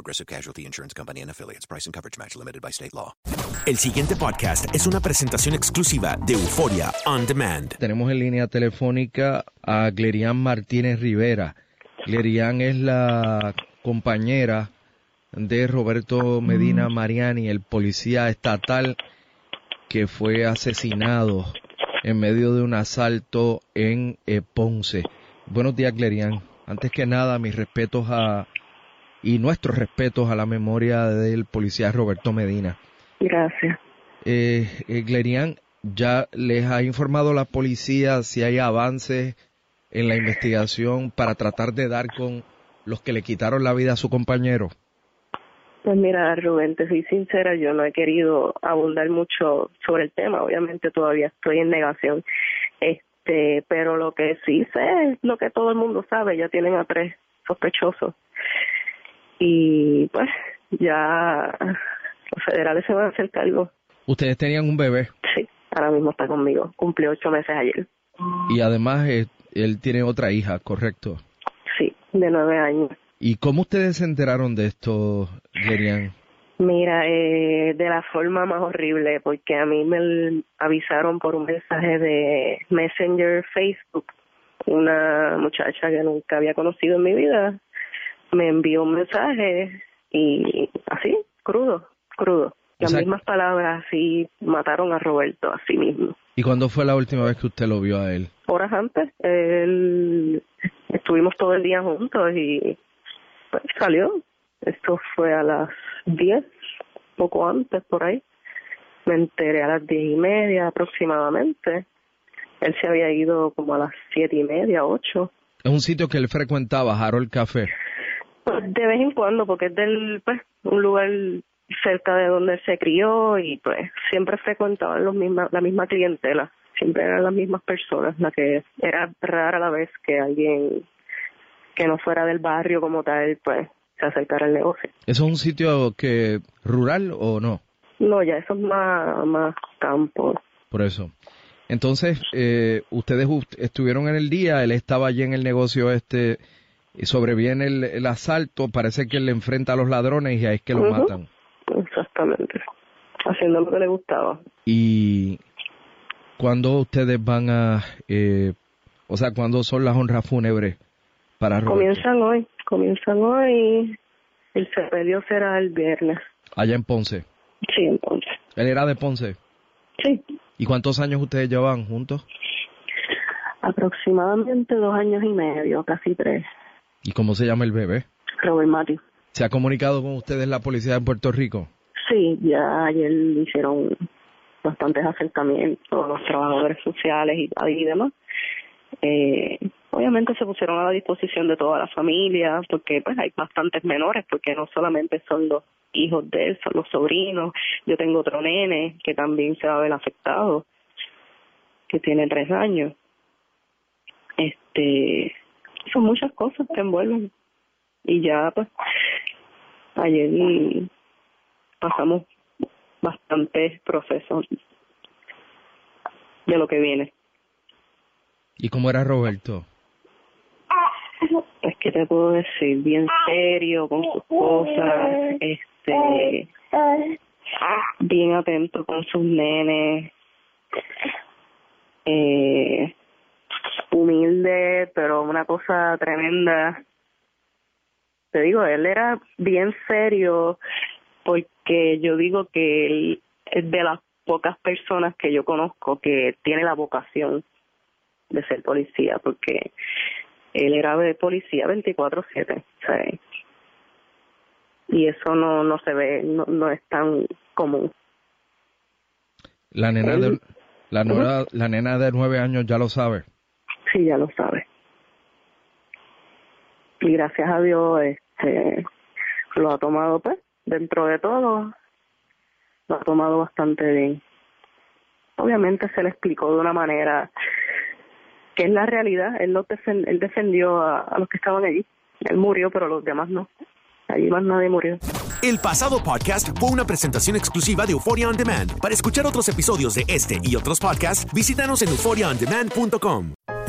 Progressive Casualty Insurance Company and Affiliates. Price and coverage match limited by state law. El siguiente podcast es una presentación exclusiva de Euforia On Demand. Tenemos en línea telefónica a Glerian Martínez Rivera. Glerian es la compañera de Roberto Medina Mariani, el policía estatal que fue asesinado en medio de un asalto en eh, Ponce. Buenos días, Glerian. Antes que nada, mis respetos a y nuestros respetos a la memoria del policía Roberto Medina. Gracias. Eh, eh, Glerian, ¿ya les ha informado la policía si hay avances en la investigación para tratar de dar con los que le quitaron la vida a su compañero? Pues mira, Rubén, te soy sincera, yo no he querido abundar mucho sobre el tema, obviamente todavía estoy en negación, este, pero lo que sí sé es lo que todo el mundo sabe, ya tienen a tres sospechosos y pues ya los federales se van a hacer cargo. ¿Ustedes tenían un bebé? Sí, ahora mismo está conmigo, cumplió ocho meses ayer. Y además eh, él tiene otra hija, ¿correcto? Sí, de nueve años. ¿Y cómo ustedes se enteraron de esto, Gerian? Mira, eh, de la forma más horrible, porque a mí me avisaron por un mensaje de Messenger Facebook, una muchacha que nunca había conocido en mi vida, me envió un mensaje y así, crudo, crudo. Las mismas palabras, así mataron a Roberto, así mismo. ¿Y cuándo fue la última vez que usted lo vio a él? Horas antes. Él, estuvimos todo el día juntos y pues, salió. Esto fue a las 10, poco antes por ahí. Me enteré a las diez y media aproximadamente. Él se había ido como a las siete y media, ocho. Es un sitio que él frecuentaba, Harold Café. Pues de vez en cuando, porque es del, pues, un lugar cerca de donde él se crió y pues siempre frecuentaban los misma, la misma clientela, siempre eran las mismas personas, la que era rara la vez que alguien que no fuera del barrio como tal, pues se acercara al negocio. ¿Eso es un sitio que rural o no? No, ya eso es más, más campo. Por eso. Entonces, eh, ustedes estuvieron en el día, él estaba allí en el negocio este y sobreviene el, el, asalto, parece que él le enfrenta a los ladrones y ahí es que lo matan. Exactamente. Haciendo lo que le gustaba. Y cuando ustedes van a, eh, o sea, cuando son las honras fúnebres para Roberto? Comienzan hoy, comienzan hoy. El sepelio será el viernes. Allá en Ponce. Sí, entonces. Él era de Ponce. Sí. ¿Y cuántos años ustedes llevan juntos? Aproximadamente dos años y medio, casi tres. ¿Y cómo se llama el bebé? Robert Mati. ¿Se ha comunicado con ustedes la policía de Puerto Rico? Sí, ya ayer hicieron bastantes acercamientos los trabajadores sociales y, y demás. Eh, obviamente se pusieron a la disposición de toda la familia porque pues hay bastantes menores porque no solamente son los hijos de él, son los sobrinos. Yo tengo otro nene que también se va a ver afectado, que tiene tres años. Este, son muchas cosas que envuelven. Y ya pues ayer pasamos bastantes procesos de lo que viene. ¿Y cómo era Roberto? Es que te puedo decir, bien serio con sus cosas, este, bien atento con sus nenes, eh, humilde, pero una cosa tremenda. Te digo, él era bien serio porque yo digo que él es de las pocas personas que yo conozco que tiene la vocación de ser policía, porque él era de policía 24/7, ¿sabes? Y eso no no se ve, no, no es tan común. La nena de la, nena, la nena de nueve años ya lo sabe. Sí, ya lo sabe. Y gracias a Dios, este, lo ha tomado, pues, dentro de todo, lo ha tomado bastante bien. Obviamente se le explicó de una manera que es la realidad. Él, no él defendió a, a los que estaban allí. Él murió, pero los demás no. Allí más nadie murió. El pasado podcast fue una presentación exclusiva de Euphoria On Demand. Para escuchar otros episodios de este y otros podcasts, visítanos en euphoriaondemand.com.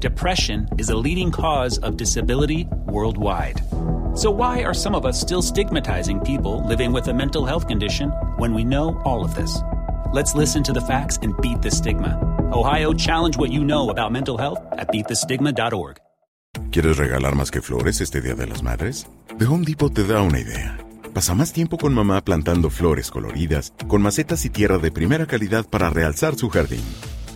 Depression is a leading cause of disability worldwide. So, why are some of us still stigmatizing people living with a mental health condition when we know all of this? Let's listen to the facts and beat the stigma. Ohio, challenge what you know about mental health at beatthestigma.org. ¿Quieres regalar más que flores este Día de las Madres? The Home Depot te da una idea. Pasa más tiempo con mamá plantando flores coloridas, con macetas y tierra de primera calidad para realzar su jardín.